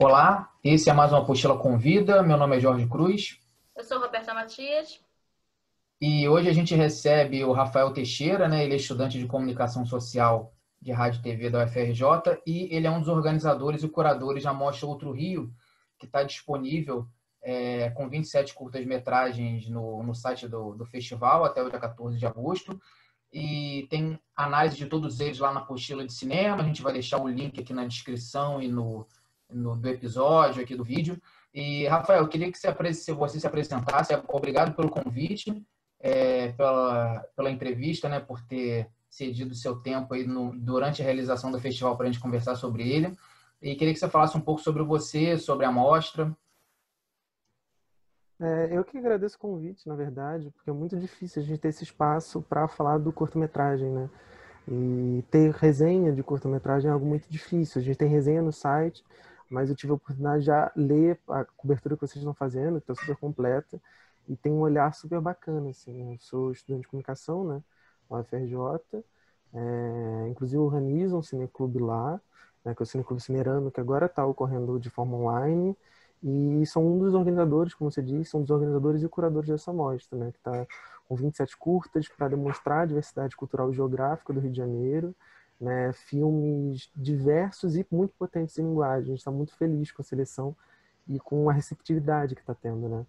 Olá, esse é mais uma Apostila Convida. Meu nome é Jorge Cruz. Eu sou Roberta Matias. E hoje a gente recebe o Rafael Teixeira, né? Ele é estudante de comunicação social de rádio e TV da UFRJ e ele é um dos organizadores e curadores da Mostra Outro Rio, que está disponível é, com 27 curtas-metragens no, no site do, do festival até o dia 14 de agosto. E tem análise de todos eles lá na apostila de cinema. A gente vai deixar o link aqui na descrição e no, no, do episódio, aqui do vídeo. E, Rafael, eu queria que você, você se apresentasse. Obrigado pelo convite, é, pela, pela entrevista, né, por ter cedido seu tempo aí no, durante a realização do festival para a gente conversar sobre ele. E queria que você falasse um pouco sobre você, sobre a mostra. É, eu que agradeço o convite, na verdade, porque é muito difícil a gente ter esse espaço para falar do curta-metragem, né? E ter resenha de curta-metragem é algo muito difícil. A gente tem resenha no site, mas eu tive a oportunidade de já ler a cobertura que vocês estão fazendo, que está super completa, e tem um olhar super bacana, assim. Eu sou estudante de comunicação, né, na UFRJ, é, inclusive organizo um cineclube lá, né, que é o Cineclube Cinerano, que agora está ocorrendo de forma online, e são um dos organizadores, como você disse, são dos organizadores e curadores dessa mostra, né, que está com 27 curtas para demonstrar a diversidade cultural e geográfica do Rio de Janeiro, né, filmes diversos e muito potentes em linguagem. A gente está muito feliz com a seleção e com a receptividade que está tendo, né?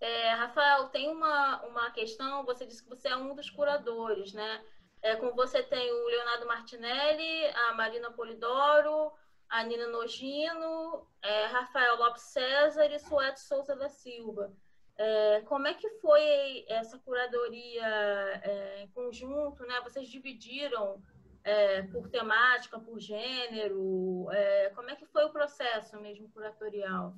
É, Rafael, tem uma, uma questão, você disse que você é um dos curadores, né? É, com você tem o Leonardo Martinelli, a Marina Polidoro, a Nina Nogino, é, Rafael Lopes César e Suete Souza da Silva. É, como é que foi essa curadoria é, em conjunto? Né? Vocês dividiram é, por temática, por gênero? É, como é que foi o processo mesmo curatorial?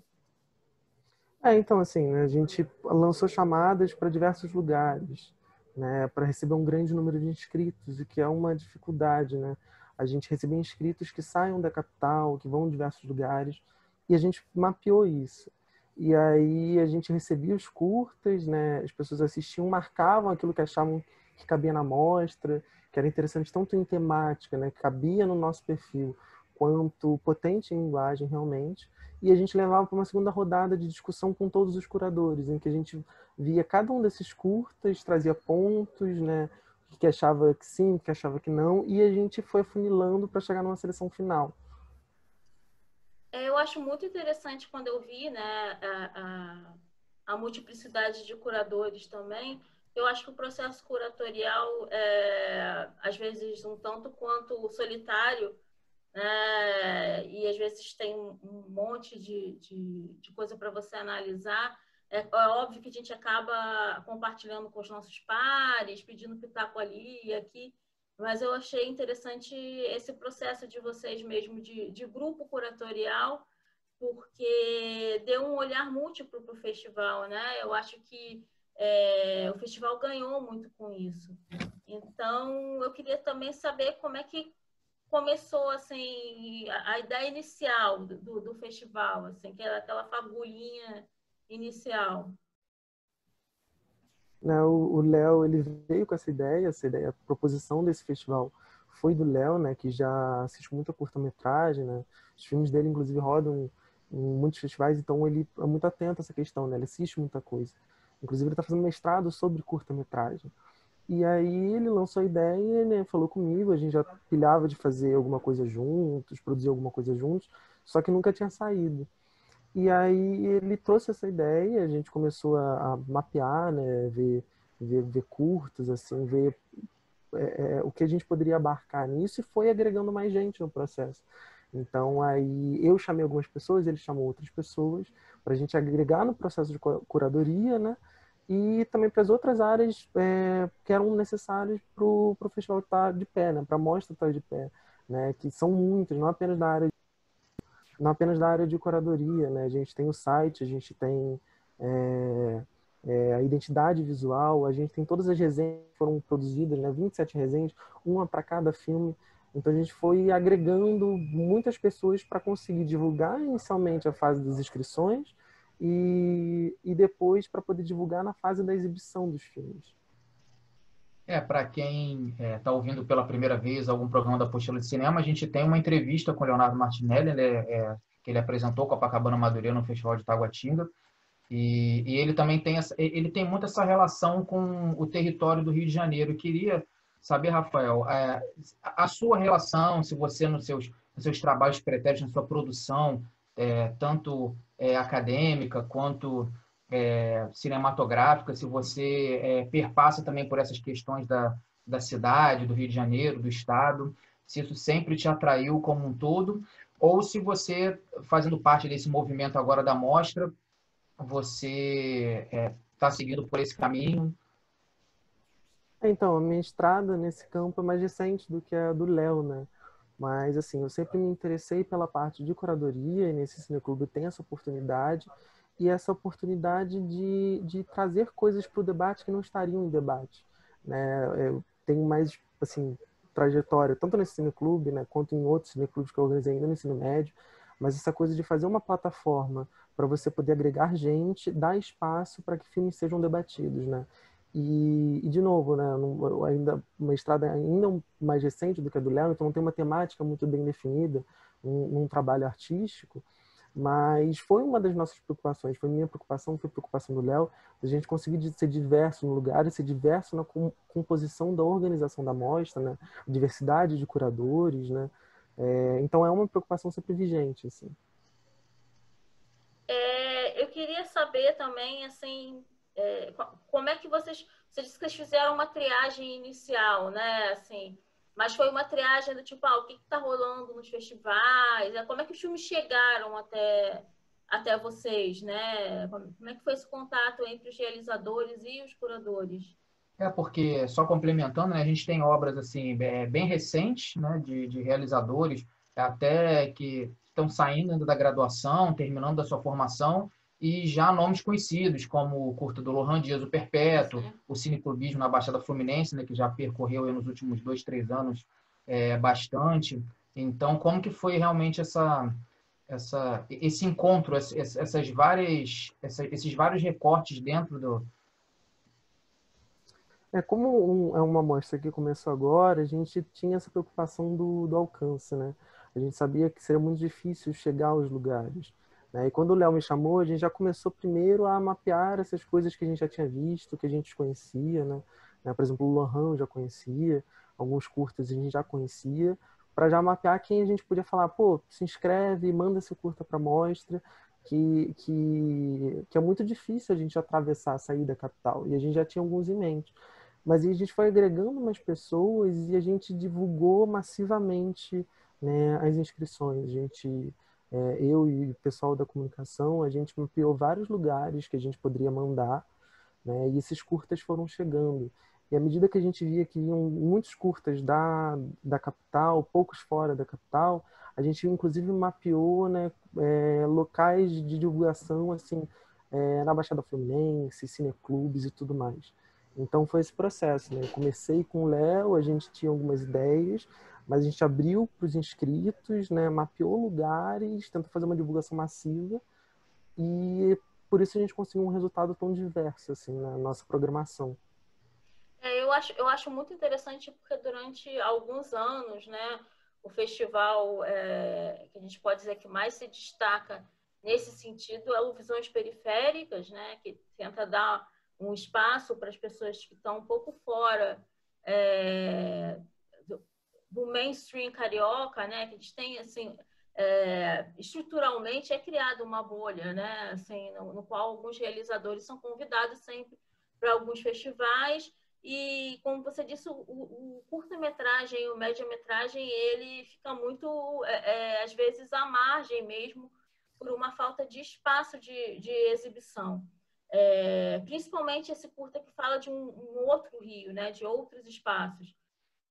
É, então, assim, né, a gente lançou chamadas para diversos lugares, né, para receber um grande número de inscritos, o que é uma dificuldade, né? A gente receber inscritos que saiam da capital, que vão em diversos lugares, e a gente mapeou isso. E aí a gente recebia os curtas, né? As pessoas assistiam, marcavam aquilo que achavam que cabia na mostra, que era interessante tanto em temática, né? Que cabia no nosso perfil, quanto potente em linguagem realmente. E a gente levava para uma segunda rodada de discussão com todos os curadores, em que a gente via cada um desses curtas, trazia pontos, né? Que achava que sim, que achava que não, e a gente foi funilando para chegar numa seleção final. É, eu acho muito interessante quando eu vi né, a, a, a multiplicidade de curadores também. Eu acho que o processo curatorial é, às vezes, um tanto quanto solitário, né, e às vezes tem um monte de, de, de coisa para você analisar. É, é, óbvio que a gente acaba compartilhando com os nossos pares, pedindo pitaco ali e aqui, mas eu achei interessante esse processo de vocês mesmo, de, de grupo curatorial, porque deu um olhar múltiplo para o festival, né? Eu acho que é, o festival ganhou muito com isso. Então, eu queria também saber como é que começou assim a, a ideia inicial do, do, festival, assim, que era aquela fagulhinha inicial. Né, o Léo ele veio com essa ideia, essa ideia, a proposição desse festival foi do Léo, né, que já assiste muita curta-metragem, né? Os filmes dele inclusive rodam em muitos festivais, então ele é muito atento a essa questão, né? Ele assiste muita coisa. Inclusive ele está fazendo mestrado sobre curta-metragem. E aí ele lançou a ideia, né, falou comigo, a gente já pilhava de fazer alguma coisa juntos, produzir alguma coisa juntos, só que nunca tinha saído. E aí ele trouxe essa ideia, a gente começou a, a mapear, né, ver, ver, ver curtos, assim, ver é, é, o que a gente poderia abarcar nisso e foi agregando mais gente no processo. Então aí eu chamei algumas pessoas, ele chamou outras pessoas para a gente agregar no processo de curadoria, né? E também para as outras áreas é, que eram necessárias para o festival estar de pé, né? Para a mostra estar de pé, né? Que são muitas, não apenas da área não apenas da área de curadoria, né? A gente tem o site, a gente tem é, é, a identidade visual, a gente tem todas as resenhas que foram produzidas, né? 27 resenhas, uma para cada filme. Então a gente foi agregando muitas pessoas para conseguir divulgar inicialmente a fase das inscrições e, e depois para poder divulgar na fase da exibição dos filmes. É, para quem está é, tá ouvindo pela primeira vez algum programa da Apostila de Cinema, a gente tem uma entrevista com o Leonardo Martinelli, ele é, é, que ele apresentou Copacabana Madureira no Festival de Taguatinga, e, e, ele também tem essa, ele tem muito essa relação com o território do Rio de Janeiro. Eu queria saber, Rafael, é, a sua relação, se você nos seus, nos seus trabalhos pretéritos, na sua produção, é, tanto é, acadêmica quanto é, cinematográfica, se você é, perpassa também por essas questões da, da cidade, do Rio de Janeiro, do Estado, se isso sempre te atraiu como um todo, ou se você, fazendo parte desse movimento agora da mostra, você está é, seguindo por esse caminho? Então, a minha estrada nesse campo é mais recente do que a do Léo, né? Mas, assim, eu sempre me interessei pela parte de curadoria e nesse cineclube tem essa oportunidade e essa oportunidade de, de trazer coisas para o debate que não estariam em debate. Né? Eu tenho mais, assim, trajetória, tanto nesse cineclube, né, quanto em outros cineclubes que eu organizei ainda no ensino médio, mas essa coisa de fazer uma plataforma para você poder agregar gente, dar espaço para que filmes sejam debatidos, né? E, e de novo, né, ainda uma estrada ainda mais recente do que a do Léo, então não tem uma temática muito bem definida num, num trabalho artístico, mas foi uma das nossas preocupações, foi minha preocupação, foi preocupação do Léo, a gente conseguir ser diverso no lugar e ser diverso na composição da organização da mostra, né? diversidade de curadores, né? É, então é uma preocupação sempre vigente, assim. É, eu queria saber também, assim, é, como é que vocês, você disse que vocês fizeram uma triagem inicial, né? Assim, mas foi uma triagem do tipo, ah, o que está rolando nos festivais? É, como é que os filmes chegaram até, até vocês, né? Como é que foi esse contato entre os realizadores e os curadores? É, porque, só complementando, né, a gente tem obras assim é, bem recentes né, de, de realizadores, até que estão saindo da graduação, terminando a sua formação, e já nomes conhecidos, como o curta do Lohan Dias, o Perpétuo, Sim. o Cineclubismo na Baixada Fluminense, né, que já percorreu nos últimos dois, três anos é, bastante. Então, como que foi realmente essa, essa, esse encontro, essas várias, esses vários recortes dentro do... É, como um, é uma amostra que começou agora, a gente tinha essa preocupação do, do alcance, né? A gente sabia que seria muito difícil chegar aos lugares. Né? E quando o Léo me chamou, a gente já começou primeiro a mapear essas coisas que a gente já tinha visto, que a gente conhecia, né? né? Por exemplo, o Lohan já conhecia, alguns curtas a gente já conhecia, para já mapear quem a gente podia falar, pô, se inscreve, manda seu curta para mostra, que, que, que é muito difícil a gente atravessar, sair da capital. E a gente já tinha alguns em mente. Mas a gente foi agregando mais pessoas e a gente divulgou massivamente né, as inscrições. A gente é, eu e o pessoal da comunicação, a gente mapeou vários lugares que a gente poderia mandar, né? E esses curtas foram chegando. E à medida que a gente via que iam muitos curtas da, da capital, poucos fora da capital, a gente inclusive mapeou né, é, locais de divulgação assim é, na Baixada Fluminense, cineclubes e tudo mais. Então foi esse processo. Né? Eu comecei com o Léo, a gente tinha algumas ideias, mas a gente abriu para os inscritos, né, mapeou lugares, tentou fazer uma divulgação massiva e por isso a gente conseguiu um resultado tão diverso assim na nossa programação. É, eu acho eu acho muito interessante porque durante alguns anos, né, o festival é, que a gente pode dizer que mais se destaca nesse sentido é o Visões Periféricas, né, que tenta dar um espaço para as pessoas que estão um pouco fora é, do mainstream carioca, né? Que a gente tem, assim, é, estruturalmente é criada uma bolha, né? Assim, no, no, qual alguns realizadores são convidados sempre para alguns festivais e, como você disse, o, o curta-metragem o média-metragem, ele fica muito, é, é, às vezes, à margem mesmo por uma falta de espaço de, de exibição. É, principalmente esse curta que fala de um, um outro Rio, né? De outros espaços.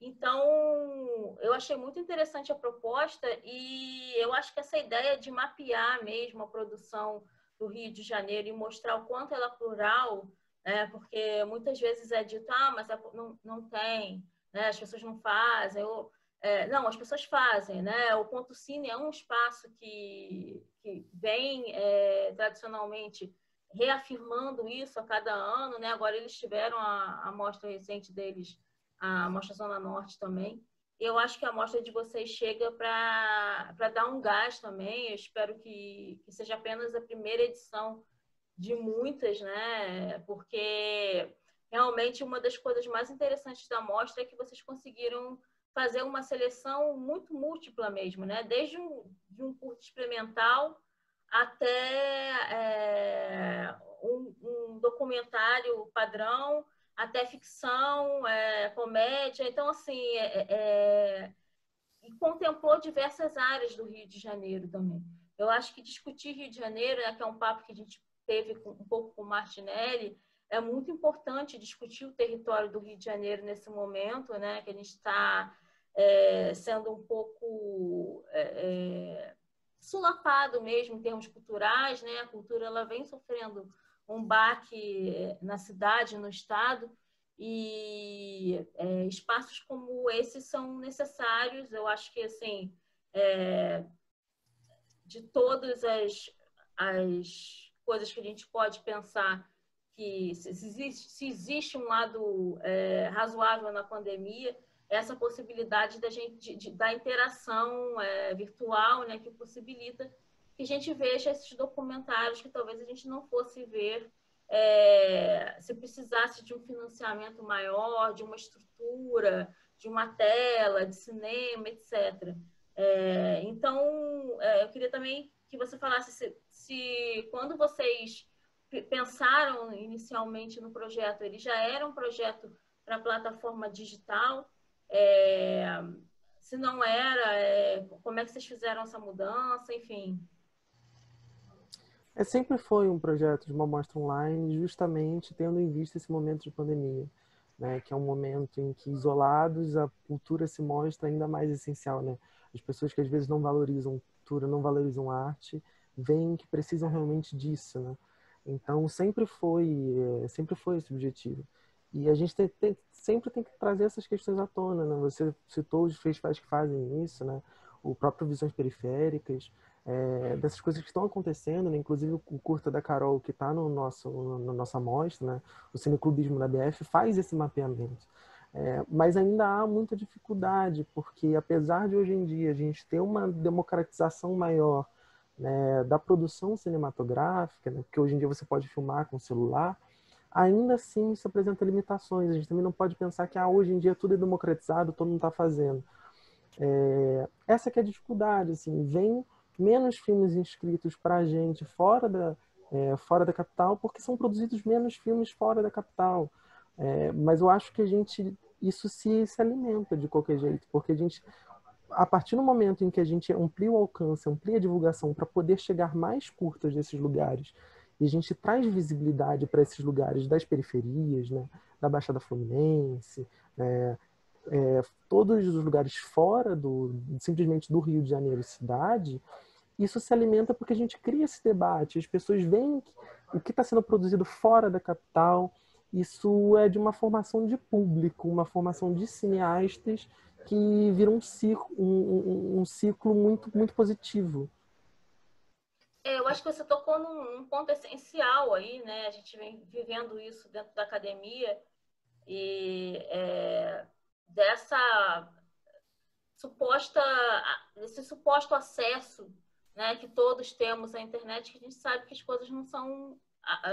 Então, eu achei muito interessante a proposta e eu acho que essa ideia de mapear mesmo a produção do Rio de Janeiro e mostrar o quanto ela é plural, né? porque muitas vezes é dito, ah, mas não, não tem, né? as pessoas não fazem, ou, é, não, as pessoas fazem, né? O Ponto Cine é um espaço que, que vem é, tradicionalmente reafirmando isso a cada ano, né? Agora eles tiveram a, a mostra recente deles a Mostra Zona Norte também. Eu acho que a mostra de vocês chega para dar um gás também. Eu espero que, que seja apenas a primeira edição de muitas, né? Porque realmente uma das coisas mais interessantes da mostra é que vocês conseguiram fazer uma seleção muito múltipla mesmo, né? Desde um, de um curto experimental até é, um, um, documentário padrão, até ficção, é, comédia. Então, assim, é, é, e contemplou diversas áreas do Rio de Janeiro também. Eu acho que discutir Rio de Janeiro, né, que é um papo que a gente teve um pouco com o Martinelli, é muito importante discutir o território do Rio de Janeiro nesse momento, né, que a gente está é, sendo um pouco é, é, sulapado mesmo em termos culturais, né? A cultura ela vem sofrendo um baque na cidade, no estado, e é, espaços como esse são necessários. Eu acho que assim, é, de todas as, as coisas que a gente pode pensar que se existe, se existe um lado é, razoável na pandemia, essa possibilidade da gente de, de, da interação é, virtual, né, que possibilita que a gente veja esses documentários que talvez a gente não fosse ver é, se precisasse de um financiamento maior, de uma estrutura, de uma tela, de cinema, etc. É, então, é, eu queria também que você falasse se, se quando vocês pensaram inicialmente no projeto, ele já era um projeto para plataforma digital, é, se não era, é, como é que vocês fizeram essa mudança, enfim. É, sempre foi um projeto de uma mostra online, justamente tendo em vista esse momento de pandemia, né, que é um momento em que, isolados, a cultura se mostra ainda mais essencial. Né? As pessoas que às vezes não valorizam cultura, não valorizam arte, veem que precisam realmente disso. Né? Então, sempre foi, é, sempre foi esse objetivo. E a gente tem, tem, sempre tem que trazer essas questões à tona, né? Você citou os festivais que fazem isso, né? O próprio Visões Periféricas, é, dessas coisas que estão acontecendo, né? Inclusive o curta da Carol, que está no nosso, na nossa mostra, né? O Cineclubismo da BF faz esse mapeamento. É, mas ainda há muita dificuldade, porque apesar de hoje em dia a gente ter uma democratização maior né, da produção cinematográfica, né, porque hoje em dia você pode filmar com celular, ainda assim isso apresenta limitações. A gente também não pode pensar que ah, hoje em dia tudo é democratizado, todo mundo está fazendo. É, essa que é a dificuldade, assim, vem menos filmes inscritos para a gente fora da, é, fora da capital, porque são produzidos menos filmes fora da capital. É, mas eu acho que a gente, isso se, se alimenta de qualquer jeito, porque a gente, a partir do momento em que a gente amplia o alcance, amplia a divulgação para poder chegar mais curtas nesses lugares, e a gente traz visibilidade para esses lugares das periferias, né? da Baixada Fluminense, né? É, todos os lugares fora do simplesmente do Rio de Janeiro cidade, isso se alimenta porque a gente cria esse debate, as pessoas veem o que está sendo produzido fora da capital, isso é de uma formação de público, uma formação de cineastas que vira um ciclo, um, um, um ciclo muito, muito positivo. É, eu acho que você tocou num, num, ponto essencial aí, né? A gente vem vivendo isso dentro da academia e é, dessa suposta, esse suposto acesso, né, que todos temos à internet, que a gente sabe que as coisas não são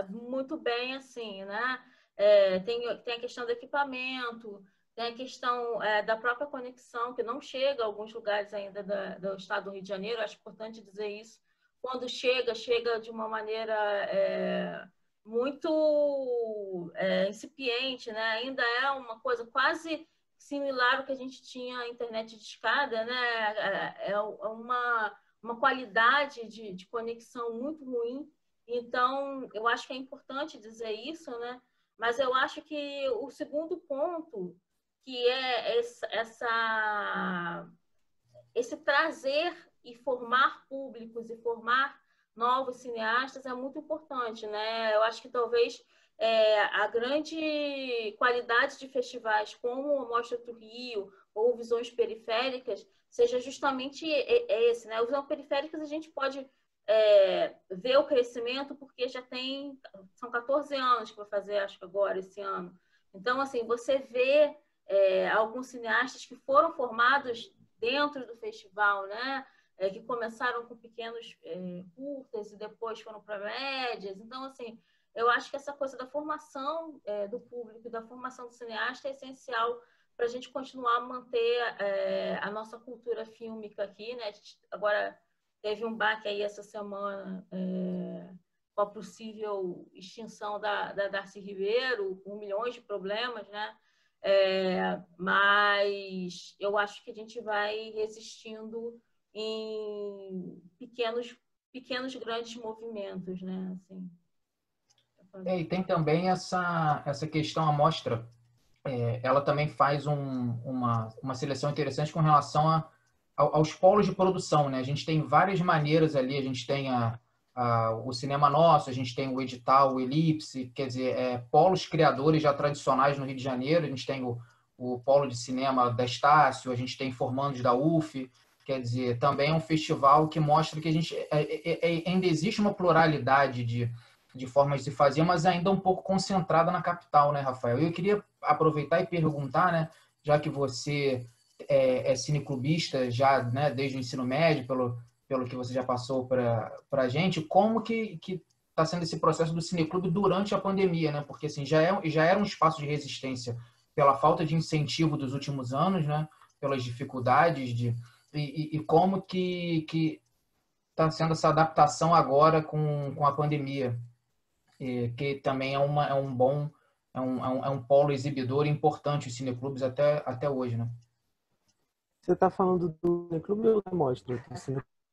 muito bem assim, né? É, tem, tem a questão do equipamento, tem a questão é, da própria conexão, que não chega a alguns lugares ainda da, do estado do Rio de Janeiro, acho importante dizer isso quando chega, chega de uma maneira é, muito é, incipiente, né? Ainda é uma coisa quase similar ao que a gente tinha a internet de escada, né? É, é, é uma, uma qualidade de, de conexão muito ruim. Então, eu acho que é importante dizer isso, né? Mas eu acho que o segundo ponto, que é essa, essa esse trazer e formar públicos e formar novos cineastas é muito importante, né? Eu acho que talvez é, a grande qualidade de festivais como a Mostra do Rio ou Visões Periféricas seja justamente esse, né? Visões periféricas a gente pode é, ver o crescimento porque já tem são 14 anos que vai fazer, acho que agora esse ano. Então, assim, você vê é, alguns cineastas que foram formados dentro do festival, né? É, que começaram com pequenos é, curtas e depois foram para médias. Então, assim, eu acho que essa coisa da formação é, do público, da formação do cineasta é essencial para a gente continuar a manter é, a nossa cultura fílmica aqui, né? agora teve um baque aí essa semana é, com a possível extinção da, da Darcy Ribeiro, com milhões de problemas, né? É, mas eu acho que a gente vai resistindo em pequenos, pequenos grandes movimentos, né? Assim. É, e tem também essa, essa questão amostra. É, ela também faz um, uma, uma seleção interessante com relação a, aos polos de produção. Né? A gente tem várias maneiras ali, a gente tem a, a, o cinema nosso, a gente tem o edital, o Elipse, quer dizer, é, polos criadores já tradicionais no Rio de Janeiro, a gente tem o, o polo de cinema da Estácio, a gente tem formandos da UF, quer dizer, também é um festival que mostra que a gente é, é, é ainda existe uma pluralidade de, de formas de fazer, mas ainda um pouco concentrada na capital, né, Rafael? Eu queria aproveitar e perguntar, né, já que você é, é cineclubista já né, desde o ensino médio, pelo, pelo que você já passou para a gente, como que está sendo esse processo do cineclube durante a pandemia, né? Porque assim, já, é, já era um espaço de resistência pela falta de incentivo dos últimos anos, né? Pelas dificuldades de... E, e, e como que está sendo essa adaptação agora com, com a pandemia? Que também é, uma, é um bom, é um, é um, é um polo exibidor importante os cineclubes até, até hoje, né? Você está falando do cineclube ou da mostra?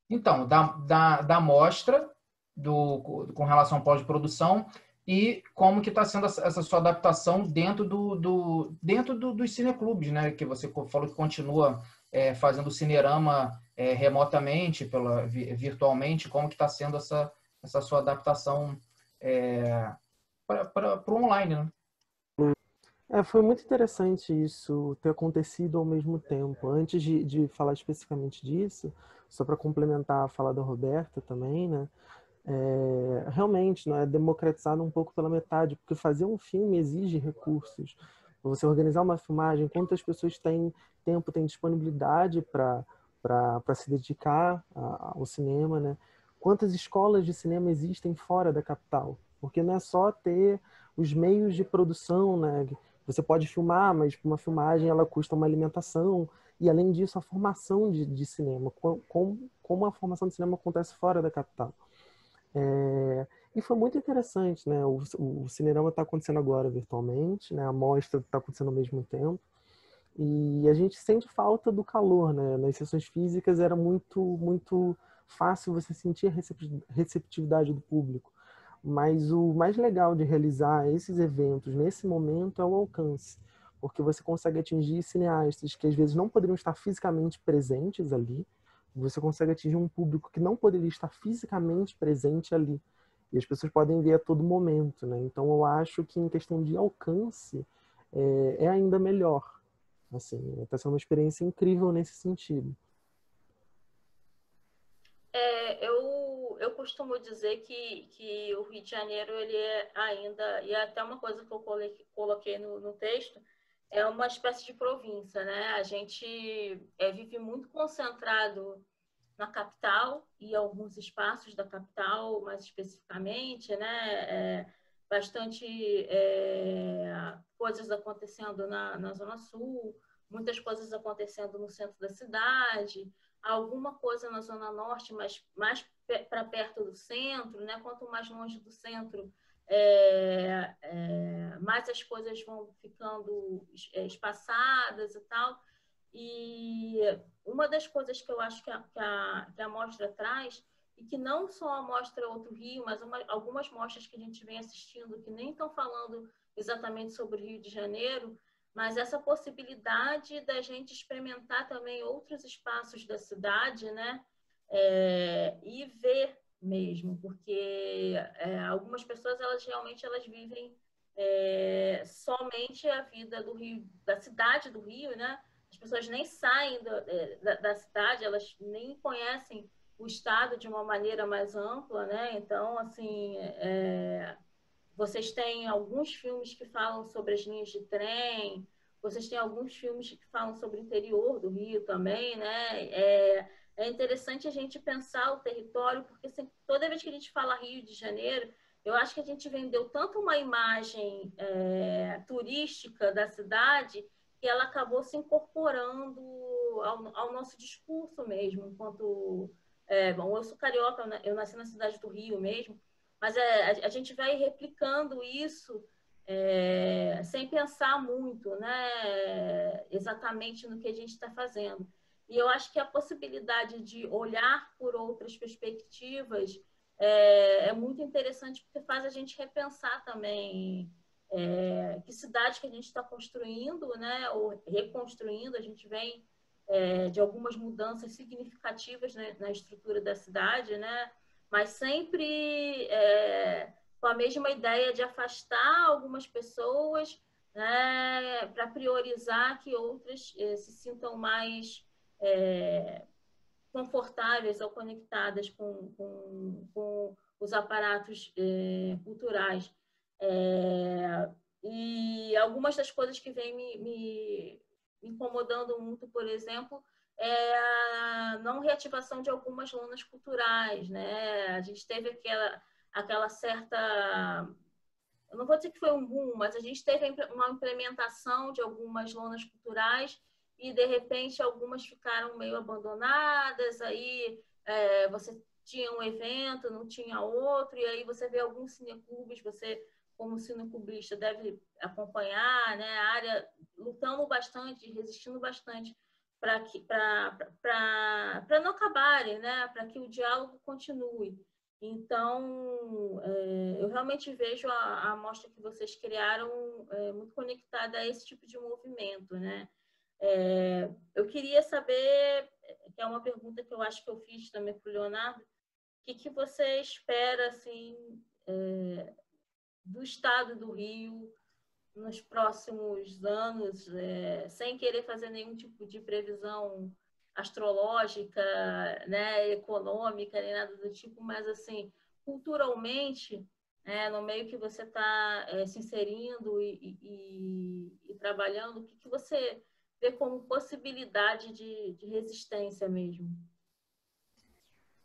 Então, da, da, da mostra do, com relação ao polo de produção e como que está sendo essa sua adaptação dentro do, do dentro do, dos cineclubes, né? Que você falou que continua é, fazendo cinerama é, remotamente, pela, virtualmente, como que está sendo essa, essa sua adaptação é, para o online, né? É, foi muito interessante isso ter acontecido ao mesmo tempo. Antes de, de falar especificamente disso, só para complementar a fala da Roberta também, né? É, realmente, não é democratizado um pouco pela metade, porque fazer um filme exige recursos. Você organizar uma filmagem, quantas pessoas têm tempo, têm disponibilidade para se dedicar ao cinema, né? Quantas escolas de cinema existem fora da capital. Porque não é só ter os meios de produção, né? Você pode filmar, mas uma filmagem ela custa uma alimentação e além disso a formação de, de cinema, como, como a formação de cinema acontece fora da capital. É, e foi muito interessante, né? O, o está acontecendo agora virtualmente, né? A mostra está acontecendo ao mesmo tempo. E a gente sente falta do calor, né? Nas sessões físicas era muito, muito fácil você sentir a receptividade do público. Mas o mais legal de realizar esses eventos nesse momento é o alcance, porque você consegue atingir cineastas que às vezes não poderiam estar fisicamente presentes ali, você consegue atingir um público que não poderia estar fisicamente presente ali. E as pessoas podem ver a todo momento, né? Então eu acho que em questão de alcance é, é ainda melhor. Assim, está sendo uma experiência incrível nesse sentido. É, eu, eu costumo dizer que, que o Rio de Janeiro, ele é ainda, e é até uma coisa que eu coloquei no, no texto, é uma espécie de província, né? A gente é, vive muito concentrado na capital e alguns espaços da capital, mais especificamente, né? É, bastante é, coisas acontecendo na, na Zona Sul, muitas coisas acontecendo no centro da cidade, alguma coisa na zona norte, mas mais para perto do centro, né? Quanto mais longe do centro, é, é, mais as coisas vão ficando é, espaçadas e tal. E uma das coisas que eu acho que a, que a, que a mostra traz, e que não só a mostra Outro Rio, mas uma, algumas mostras que a gente vem assistindo, que nem estão falando exatamente sobre o Rio de Janeiro, mas essa possibilidade da gente experimentar também outros espaços da cidade, né? É, e ver mesmo, porque é, algumas pessoas elas realmente elas vivem é, somente a vida do Rio, da cidade do Rio, né? As pessoas nem saem do, é, da, da, cidade, elas nem conhecem o estado de uma maneira mais ampla, né? Então, assim, é, vocês têm alguns filmes que falam sobre as linhas de trem, vocês têm alguns filmes que falam sobre o interior do Rio também, né? É, é interessante a gente pensar o território, porque sempre, toda vez que a gente fala Rio de Janeiro, eu acho que a gente vendeu tanto uma imagem é, turística da cidade que ela acabou se incorporando ao, ao nosso discurso mesmo, enquanto é, bom, eu sou carioca, eu nasci na cidade do Rio mesmo, mas é, a, a gente vai replicando isso é, sem pensar muito, né, exatamente no que a gente está fazendo. E eu acho que a possibilidade de olhar por outras perspectivas é, é muito interessante porque faz a gente repensar também é, que cidade que a gente está construindo, né, ou reconstruindo. A gente vem é, de algumas mudanças significativas né, na estrutura da cidade, né, mas sempre é, com a mesma ideia de afastar algumas pessoas né, para priorizar que outras é, se sintam mais é, confortáveis ou conectadas com, com, com os aparatos é, culturais. É, e algumas das coisas que vêm me, me, incomodando muito, por exemplo, é não reativação de algumas lonas culturais. Né? A gente teve aquela, aquela certa. Eu não vou dizer que foi um boom, mas a gente teve uma implementação de algumas lonas culturais e de repente algumas ficaram meio abandonadas, aí é, você tinha um evento, não tinha outro, e aí você vê alguns cineclubes, você como cineclubista deve acompanhar, né, a área lutando bastante, resistindo bastante para não acabarem, né, para que o diálogo continue. Então, é, eu realmente vejo a, a amostra que vocês criaram é, muito conectada a esse tipo de movimento, né? É, eu queria saber, que é uma pergunta que eu acho que eu fiz também para o Leonardo, o que, que você espera assim, é, do estado do Rio nos próximos anos, é, sem querer fazer nenhum tipo de previsão astrológica, né, econômica, nem nada do tipo, mas assim, culturalmente, né, no meio que você está é, se inserindo e, e, e, trabalhando, o que, que você vê como possibilidade de, de resistência mesmo?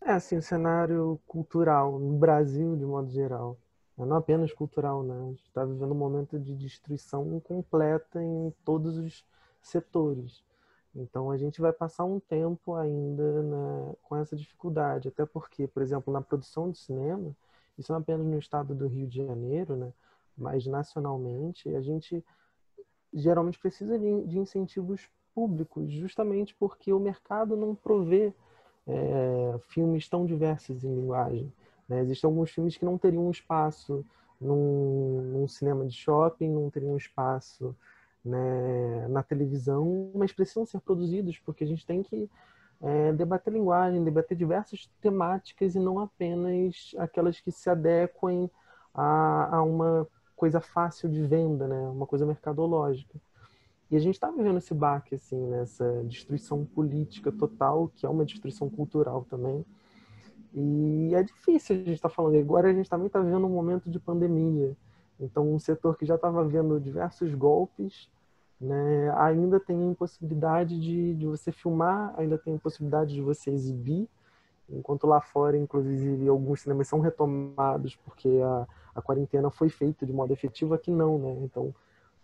É, assim, o cenário cultural no Brasil, de modo geral, não apenas cultural, né? A gente está vivendo um momento de destruição completa em todos os setores. Então, a gente vai passar um tempo ainda né, com essa dificuldade, até porque, por exemplo, na produção de cinema, isso não apenas no estado do Rio de Janeiro, né, mas nacionalmente, a gente geralmente precisa de, de incentivos públicos, justamente porque o mercado não provê é, filmes tão diversos em linguagem. Né? Existem alguns filmes que não teriam espaço num, num cinema de shopping, não teriam espaço né, na televisão, mas precisam ser produzidos porque a gente tem que é, debater linguagem, debater diversas temáticas e não apenas aquelas que se adequem a, a uma coisa fácil de venda, né? Uma coisa mercadológica. E a gente está vivendo esse baque, assim, nessa destruição política total, que é uma destruição cultural também. E é difícil a gente estar tá falando. Agora a gente também está vivendo um momento de pandemia. Então, um setor que já estava vendo diversos golpes, né, ainda tem a impossibilidade de, de você filmar, ainda tem a possibilidade de você exibir, enquanto lá fora, inclusive, alguns cinemas são retomados porque a, a quarentena foi feita de modo efetivo, aqui não, né? Então,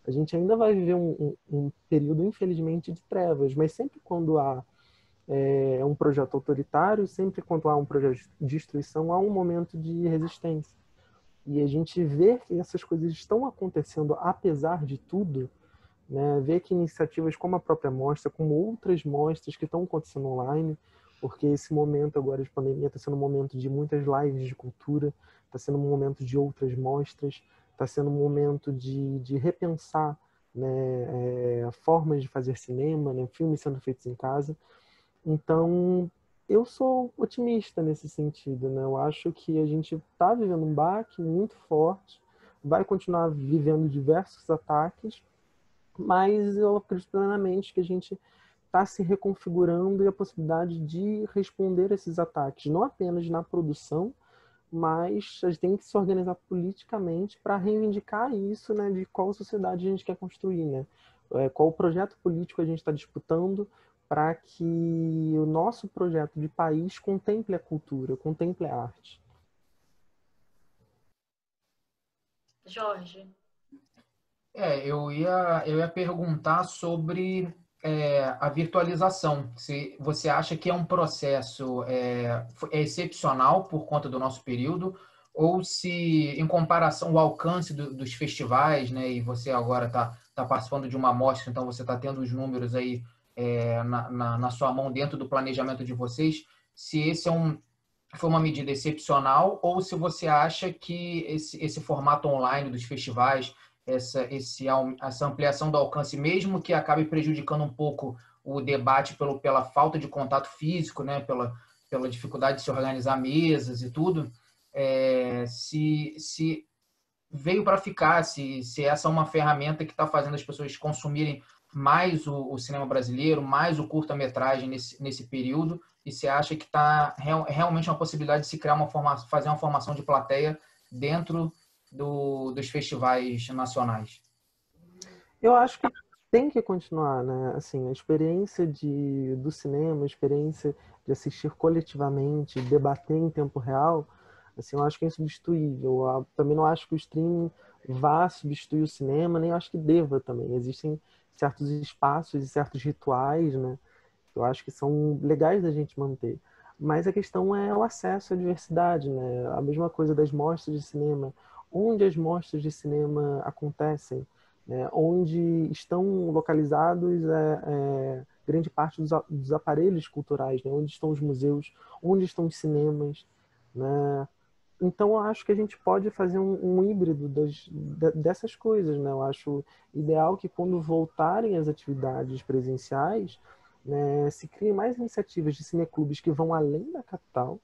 a gente ainda vai viver um, um, um período, infelizmente, de trevas, mas sempre quando há é, um projeto autoritário, sempre quando há um projeto de destruição, há um momento de resistência. E a gente vê que essas coisas estão acontecendo apesar de tudo, né? ver que iniciativas como a própria mostra, como outras mostras que estão acontecendo online, porque esse momento agora de pandemia está sendo um momento de muitas lives de cultura, está sendo um momento de outras mostras, está sendo um momento de, de repensar né, é, formas de fazer cinema, né, filmes sendo feitos em casa. Então, eu sou otimista nesse sentido. Né? Eu acho que a gente está vivendo um baque muito forte, vai continuar vivendo diversos ataques, mas eu acredito plenamente que a gente está se reconfigurando e a possibilidade de responder esses ataques, não apenas na produção, mas a gente tem que se organizar politicamente para reivindicar isso, né, de qual sociedade a gente quer construir, né? é, qual projeto político a gente está disputando para que o nosso projeto de país contemple a cultura, contemple a arte. Jorge. É, eu ia, eu ia perguntar sobre é, a virtualização. Se você acha que é um processo é, é, excepcional por conta do nosso período, ou se, em comparação, o alcance do, dos festivais, né, e você agora está tá participando de uma amostra, então você está tendo os números aí é, na, na, na, sua mão dentro do planejamento de vocês, se esse é um, foi uma medida excepcional ou se você acha que esse, esse formato online dos festivais, essa, esse, essa ampliação do alcance, mesmo que acabe prejudicando um pouco o debate pelo, pela falta de contato físico, né, pela, pela dificuldade de se organizar mesas e tudo, é, se, se veio para ficar, se, se essa é uma ferramenta que está fazendo as pessoas consumirem mais o, o cinema brasileiro, mais o curta-metragem nesse, nesse período, e você acha que está real, realmente uma possibilidade de se criar uma formação, fazer uma formação de plateia dentro do, dos festivais nacionais? Eu acho que tem que continuar, né? Assim, a experiência de, do cinema, a experiência de assistir coletivamente, debater em tempo real, assim, eu acho que é insubstituível. Eu também não acho que o streaming vá substituir o cinema, nem acho que deva também. Existem certos espaços e certos rituais, né? Eu acho que são legais da gente manter. Mas a questão é o acesso à diversidade, né? A mesma coisa das mostras de cinema. Onde as mostras de cinema acontecem, né? onde estão localizados é, é, grande parte dos, dos aparelhos culturais, né? onde estão os museus, onde estão os cinemas, né? Então, eu acho que a gente pode fazer um, um híbrido das, dessas coisas, né? Eu acho ideal que quando voltarem as atividades presenciais, né, se criem mais iniciativas de cineclubes que vão além da capital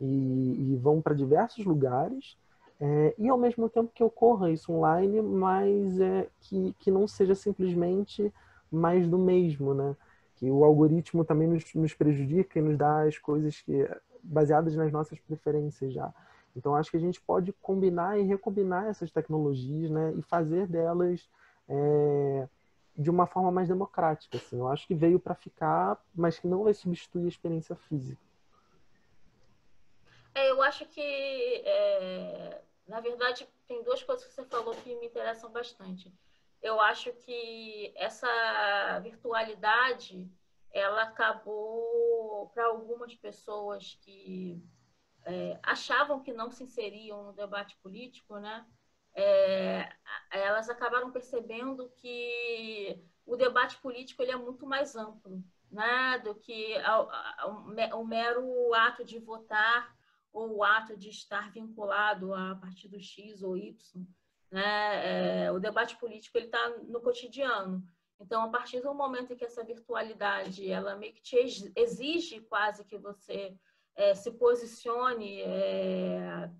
e, e vão para diversos lugares, é, e ao mesmo tempo que ocorra isso online, mas é, que, que não seja simplesmente mais do mesmo, né? Que o algoritmo também nos, nos prejudica e nos dá as coisas que baseadas nas nossas preferências já. Então, acho que a gente pode combinar e recombinar essas tecnologias né, e fazer delas é, de uma forma mais democrática. Assim. Eu acho que veio para ficar, mas que não vai substituir a experiência física. É, eu acho que, é, na verdade, tem duas coisas que você falou que me interessam bastante. Eu acho que essa virtualidade ela acabou para algumas pessoas que é, achavam que não se inseriam no debate político, né? É, elas acabaram percebendo que o debate político ele é muito mais amplo, né? Do que o mero ato de votar ou o ato de estar vinculado a partido X ou Y, né? É, o debate político está no cotidiano. Então, a partir do momento em que essa virtualidade ela meio que te exige quase que você é, se posicione é,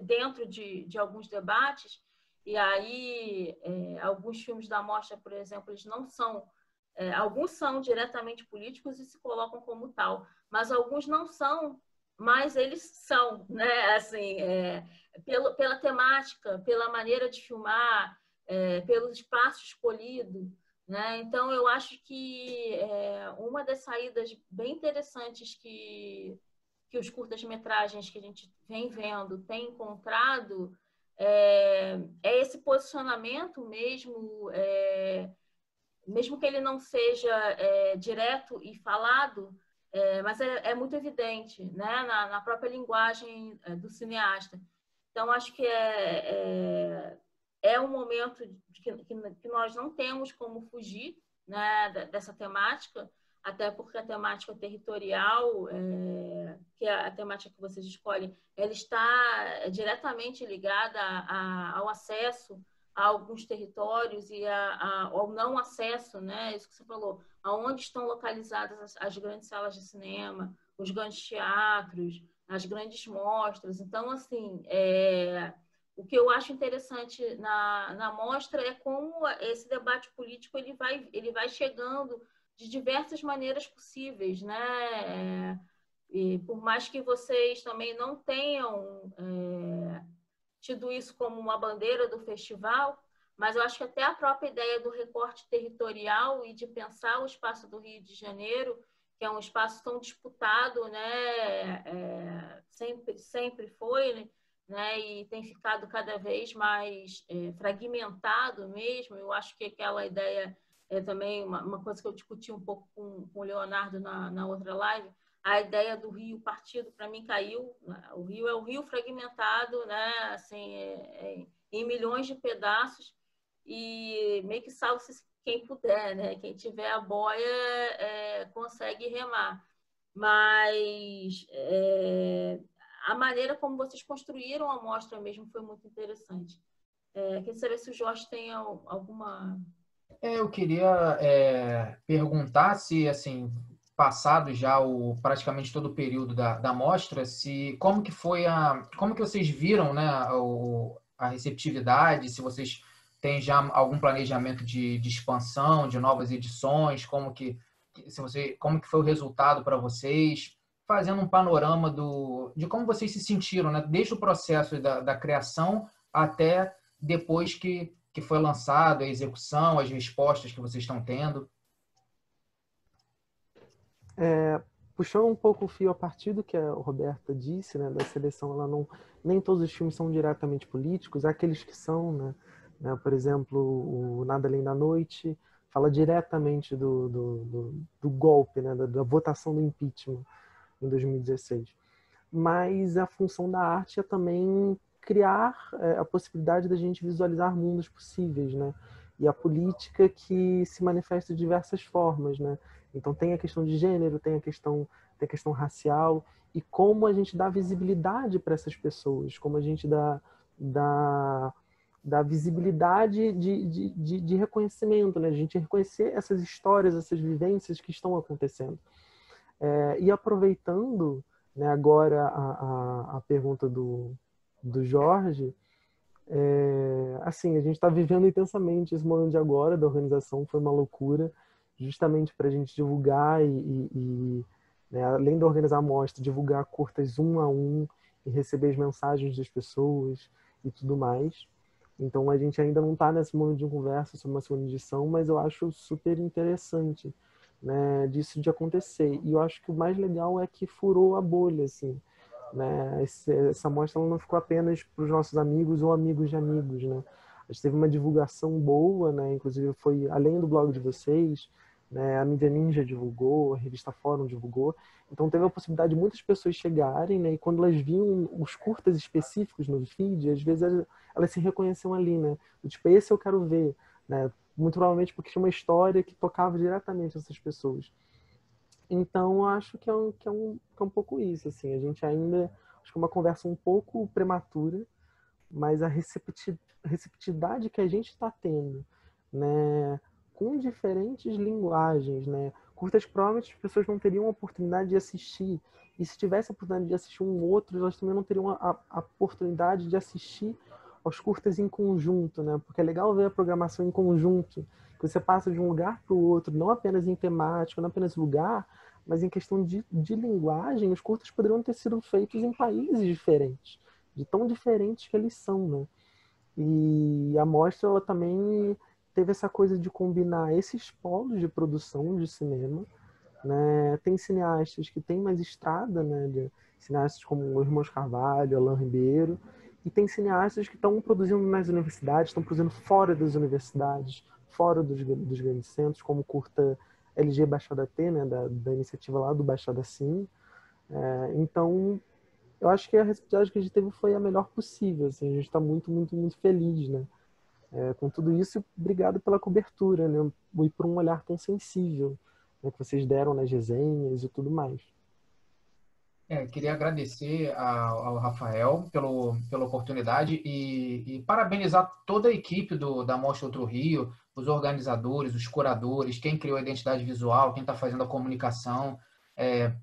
dentro de, de alguns debates, e aí é, alguns filmes da mostra, por exemplo, eles não são, é, alguns são diretamente políticos e se colocam como tal, mas alguns não são, mas eles são, né? Assim, é, pelo, pela temática, pela maneira de filmar, é, pelo espaço escolhido, né? Então, eu acho que uma das saídas bem interessantes que que os curtas-metragens que a gente vem vendo têm encontrado é, é esse posicionamento mesmo, é, mesmo que ele não seja é, direto e falado, é, mas é, é, muito evidente né, na, na própria linguagem é, do cineasta. Então, acho que é, é, um momento que, que, nós não temos como fugir né, dessa temática, até porque a temática territorial, é, que é a temática que vocês escolhem, ela está diretamente ligada a, a, ao acesso a alguns territórios e a, ao não acesso, né? Isso que você falou, aonde estão localizadas as, as grandes salas de cinema, os grandes teatros, as grandes mostras. Então, assim, é, o que eu acho interessante na, na mostra é como esse debate político ele vai, ele vai chegando de diversas maneiras possíveis, né? É, e por mais que vocês também não tenham é, tido isso como uma bandeira do festival, mas eu acho que até a própria ideia do recorte territorial e de pensar o espaço do Rio de Janeiro, que é um espaço tão disputado, né, é, sempre, sempre foi, né, e tem ficado cada vez mais é, fragmentado mesmo. Eu acho que aquela ideia é também uma, uma coisa que eu discuti um pouco com, com o Leonardo na, na outra live, a ideia do rio partido para mim caiu. O rio é um rio fragmentado, né, assim, é, é, em milhões de pedaços e meio que salve-se quem puder, né? Quem tiver a boia é, consegue remar. Mas é, a maneira como vocês construíram a amostra mesmo foi muito interessante. É, queria saber se o Jorge tem alguma. É, eu queria é, perguntar se, assim, passado já o praticamente todo o período da, da mostra, se como que foi a, como que vocês viram, né, o, a receptividade, se vocês têm já algum planejamento de, de expansão, de novas edições, como que se você, como que foi o resultado para vocês? fazendo um panorama do, de como vocês se sentiram, né? desde o processo da, da criação até depois que, que foi lançado, a execução, as respostas que vocês estão tendo. É, puxando um pouco o fio a partir do que a Roberta disse, né, da seleção, ela não, nem todos os filmes são diretamente políticos, aqueles que são, né, né, por exemplo, o Nada Além da Noite fala diretamente do, do, do, do golpe, né, da, da votação do impeachment em 2016. Mas a função da arte é também criar é, a possibilidade da gente visualizar mundos possíveis, né? E a política que se manifesta de diversas formas, né? Então tem a questão de gênero, tem a questão, tem a questão racial e como a gente dá visibilidade para essas pessoas, como a gente dá, dá, dá visibilidade de, de, de, de reconhecimento, né? A gente reconhecer essas histórias, essas vivências que estão acontecendo. É, e aproveitando né, agora a, a, a, pergunta do, do Jorge, é, assim, a gente está vivendo intensamente esse momento de agora da organização, foi uma loucura, justamente para a gente divulgar e, e, e né, além de organizar a mostra, divulgar curtas um a um e receber as mensagens das pessoas e tudo mais. Então a gente ainda não está nesse momento de conversa sobre uma segunda edição, mas eu acho super interessante né, disso de acontecer. E eu acho que o mais legal é que furou a bolha, assim. Né? Esse, essa mostra não ficou apenas para os nossos amigos ou amigos de amigos, né? A gente teve uma divulgação boa, né? Inclusive foi além do blog de vocês, né? A Mídia Ninja divulgou, a Revista Fórum divulgou. Então teve a possibilidade de muitas pessoas chegarem, né? E quando elas viam os curtas específicos no feed, às vezes elas, elas se reconheciam ali, né? Tipo, esse eu quero ver, né? Muito provavelmente porque tinha uma história que tocava diretamente essas pessoas. Então, acho que é um, que é um, que é um pouco isso. Assim. A gente ainda. Acho que é uma conversa um pouco prematura, mas a receptividade que a gente está tendo, né, com diferentes linguagens, né, curtas que provavelmente as pessoas não teriam a oportunidade de assistir. E se tivesse a oportunidade de assistir um outro, elas também não teriam a, a oportunidade de assistir aos curtas em conjunto, né? Porque é legal ver a programação em conjunto, que você passa de um lugar para o outro, não apenas em temática, não apenas lugar, mas em questão de, de linguagem, os curtas poderiam ter sido feitos em países diferentes, de tão diferentes que eles são, né? E a mostra ela também teve essa coisa de combinar esses polos de produção de cinema, né? Tem cineastas que têm mais estrada, né? De cineastas como os Irmãos Carvalho, Alain Ribeiro, e tem cineastas que estão produzindo nas universidades, estão produzindo fora das universidades, fora dos, dos grandes centros, como curta LG Baixada T, né, da, da iniciativa lá do Baixada Sim. É, então, eu acho que a receptividade que a gente teve foi a melhor possível. Assim, a gente está muito, muito, muito feliz, né? É, com tudo isso, obrigado pela cobertura, né? E por um olhar tão sensível né, que vocês deram nas resenhas e tudo mais. É, queria agradecer ao, ao, Rafael pelo, pela oportunidade e, e, parabenizar toda a equipe do, da Mostra Outro Rio, os organizadores, os curadores, quem criou a identidade visual, quem está fazendo a comunicação. É,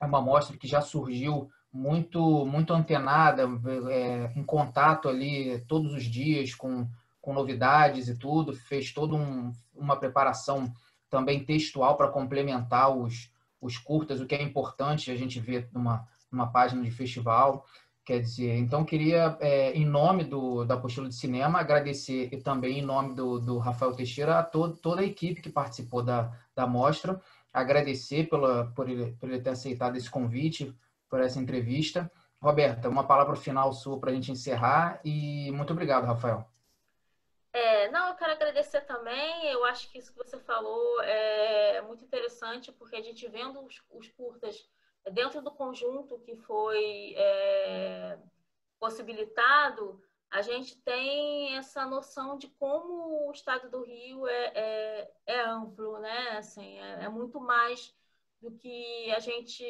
é, uma mostra que já surgiu muito, muito antenada, é, em contato ali todos os dias com, com novidades e tudo, fez toda um, uma preparação também textual para complementar os, os curtas, o que é importante a gente ver numa, numa página de festival. Quer dizer, então queria, é, em nome do, da Apostila de Cinema, agradecer e também em nome do, do Rafael Teixeira a toda a equipe que participou da, da mostra, agradecer pela, por, ele, por ele ter aceitado esse convite, por essa entrevista. Roberta, uma palavra final sua para a gente encerrar e muito obrigado, Rafael. É, não, eu quero agradecer também. Eu acho que isso que você falou é muito interessante, porque a gente vendo os, os curtas dentro do conjunto que foi é, possibilitado, a gente tem essa noção de como o estado do Rio é, é, é amplo, né? Assim, é, é, muito mais do que a gente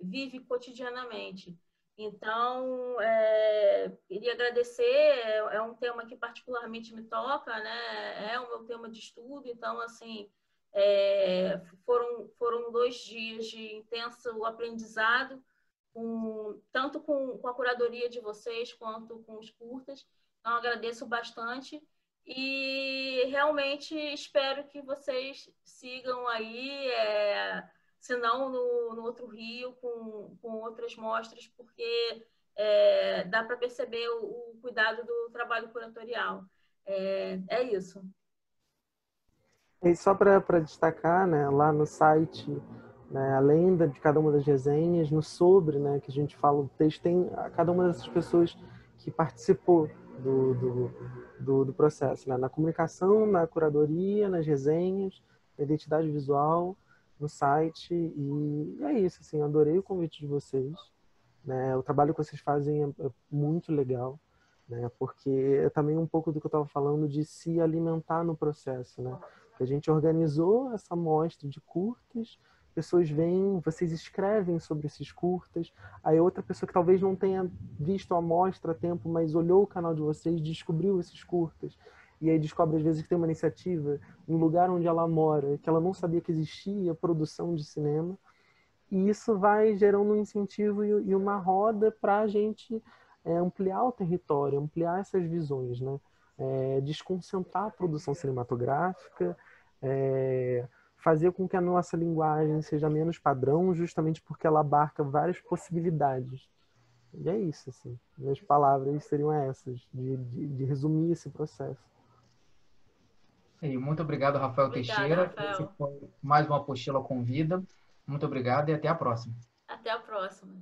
vive cotidianamente. Então, é, queria agradecer, é, é um tema que particularmente me toca, né? É o meu tema de estudo, então, assim, é, foram, foram dois dias de intenso aprendizado, com, tanto com, com a curadoria de vocês quanto com os curtas. Então, agradeço bastante e realmente espero que vocês sigam aí, é, se não no, no outro Rio, com, com outras mostras, porque é, dá para perceber o, o, cuidado do trabalho curatorial. É, é isso. E só para destacar, né, lá no site, né, além de cada uma das resenhas, no sobre, né, que a gente fala o texto, tem cada uma dessas pessoas que participou do, do, do, do processo, né, na comunicação, na curadoria, nas resenhas, na identidade visual, no site. E é isso, assim, adorei o convite de vocês. Né, o trabalho que vocês fazem é, é muito legal. Né, porque é também um pouco do que eu estava falando de se alimentar no processo, né? A gente organizou essa mostra de curtas, pessoas vêm, vocês escrevem sobre esses curtas, aí outra pessoa que talvez não tenha visto a mostra a tempo, mas olhou o canal de vocês, descobriu esses curtas, e aí descobre às vezes que tem uma iniciativa no lugar onde ela mora, que ela não sabia que existia produção de cinema, e isso vai gerando um incentivo e uma roda para a gente é, ampliar o território, ampliar essas visões, né? É, desconcentrar a produção cinematográfica, é, fazer com que a nossa linguagem seja menos padrão, justamente porque ela abarca várias possibilidades. E é isso, assim. Minhas palavras seriam essas, de, de, de resumir esse processo. E muito obrigado, Rafael Obrigada, Teixeira. Rafael. Esse foi mais uma apostila convida. Muito obrigado e até a próxima. Até a próxima.